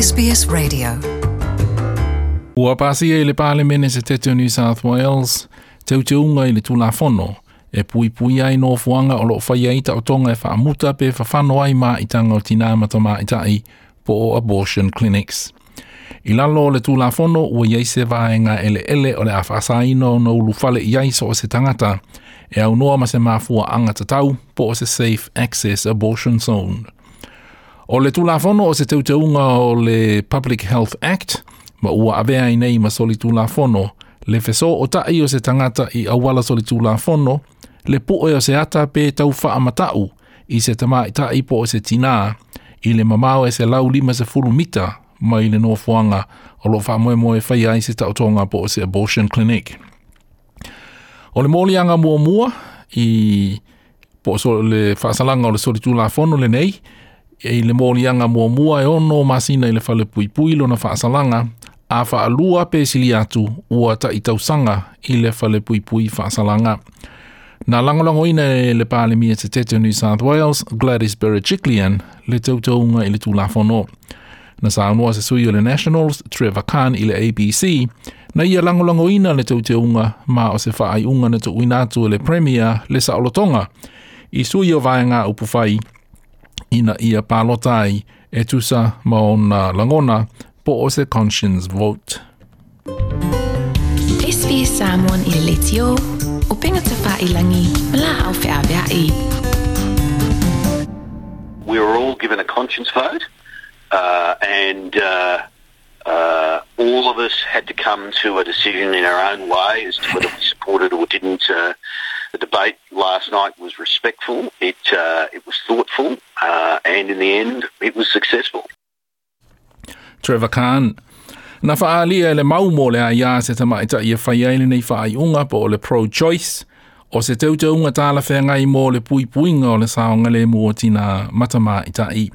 SBS Radio. Ua pasi e le pale mene se tete o New South Wales, teu te unga i le tula fono, e pui pui ai no fuanga o loo whaia ita o tonga e whaamuta pe whawhano ai ma i tanga o tina matama i tai po o abortion clinics. I lalo le tula fono ua iei se vāenga ele ele o le awhasaino no ulu fale i so o se tangata, e au noa ma se mafua anga tatau po o se Safe Access Abortion Zone. O le tulafono o se teuteunga o le Public Health Act, ma ua avea i nei ma soli tulafono, le feso o tai o se tangata i awala soli tulafono, le puo o se ata pe tau wha matau i se tama i tai po o se tina, i le mamao e se lau lima se furu mita ma i le nofuanga o lo wha moe moe whai ai se tautonga po o se abortion clinic. O le molianga mua mua i po so le whaasalanga o le soli tulafono le nei, e le molianga mua mua e ono masina i le whale pui pui lona whaasalanga, a whaalua pe sili atu ua ta i tausanga i le whale pui pui whaasalanga. Nā langolango ina e le pāle mia te tete New South Wales, Gladys Berejiklian, le tautaunga i le tūlafono. Na sa anua se sui o le Nationals, Trevor Khan i le ABC, na ia langolango ina le tautaunga ma o se whaai unga na tu uinatu le Premier le sa olotonga, i sui o vaenga upu ina ia palotai e tusa ma ona langona po o se conscience vote. SBS Samoan i le leti o, o pinga te whailangi, ma la au whea i. we were all given a conscience vote, uh, and uh, uh, all of us had to come to a decision in our own way as to whether we supported or didn't. Uh, the debate last night was respectful, it, uh, it was thoughtful, uh, and in the end, it was successful. Trevor Khan. Na whaalia le mau mo le aia se tamaita i e whai aile nei whaai unga po le pro-choice, o se teu te tāla whea ngai mō le pui puinga o le saonga le mua tina matama i tai.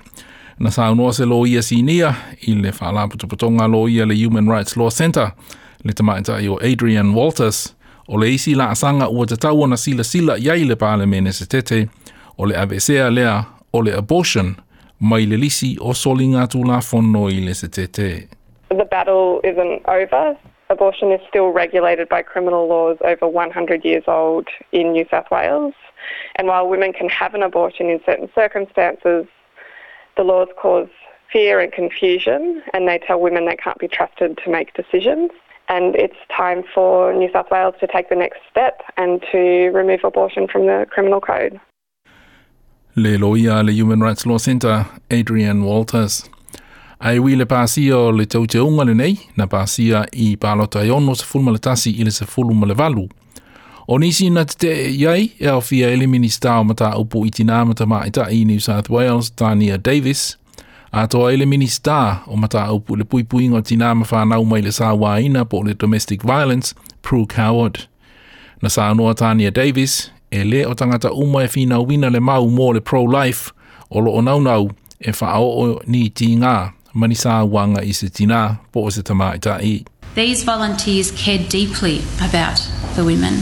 Na saunoa se lo ia sinia i le whaalaputuputonga lo ia le Human Rights Law Centre, le tamaita i o Adrianne Walters, o le isi la asanga ua te tau na sila sila iai le se tete, o le avesea lea o le abortion, mai le lisi o la whono i le se tete. the battle isn't over. Abortion is still regulated by criminal laws over 100 years old in New South Wales. And while women can have an abortion in certain circumstances, the laws cause fear and confusion and they tell women they can't be trusted to make decisions. And it's time for New South Wales to take the next step and to remove abortion from the criminal code. Le loia le Human Rights Law Centre, Adrianne Walters. Ai wi le pāsia le tau te unga le nei, na pāsia i pālota i ono se fulma le tasi i le se fulma le valu. O nisi na te te iai, e au fia ele minista o mata upu i tina mata maita i New South Wales, Tanya Davies, a toa ele minista o mata upu le pui pui ngā tina ma whanau mai le sāwa ina po le domestic violence, Prue Coward. Na sa noa Tania Davis, e le o tangata uma e fina wina le mau mō le pro-life, o lo o naunau e whaao o ni ti ngā, mani sa wanga i se tina po o se tamaita i. These volunteers care deeply about the women.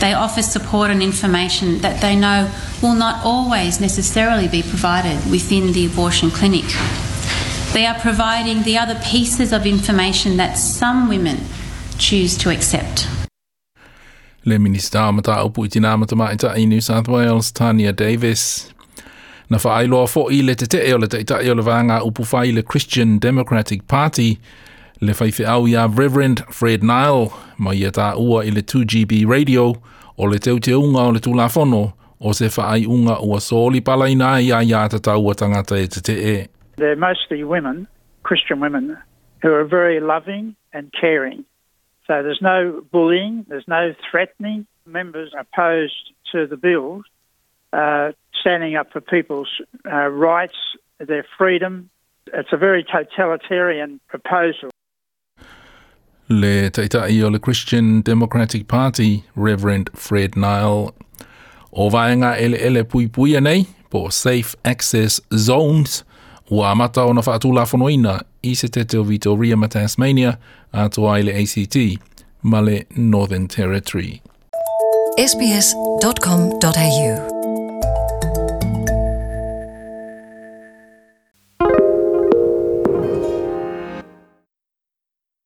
They offer support and information that they know will not always necessarily be provided within the abortion clinic. They are providing the other pieces of information that some women choose to accept. Le minista o mata upu i tina matamaita i New South Wales, Tanya Davies. Na whaailoa fo i le te te o le teitai o le vanga upu whai le Christian Democratic Party, le whaiwhi au ia Reverend Fred Nile, ma ia tā ua i le 2GB radio, o le teu te unga o le tūlafono, o se whaai unga ua sōli palaina ia ia ta taua tangata e te te e. They're mostly women, Christian women, who are very loving and caring. So there's no bullying, there's no threatening. Members opposed to the bill, uh, standing up for people's uh, rights, their freedom. It's a very totalitarian proposal. Le teitai o le Christian Democratic Party, Reverend Fred Nile. O vaenga ele ele pui pui nei, po Safe Access Zones, ua amata o na whaatula whanoina i se te teo Victoria ma Tasmania, a toa i le ACT, ma le Northern Territory. sbs.com.au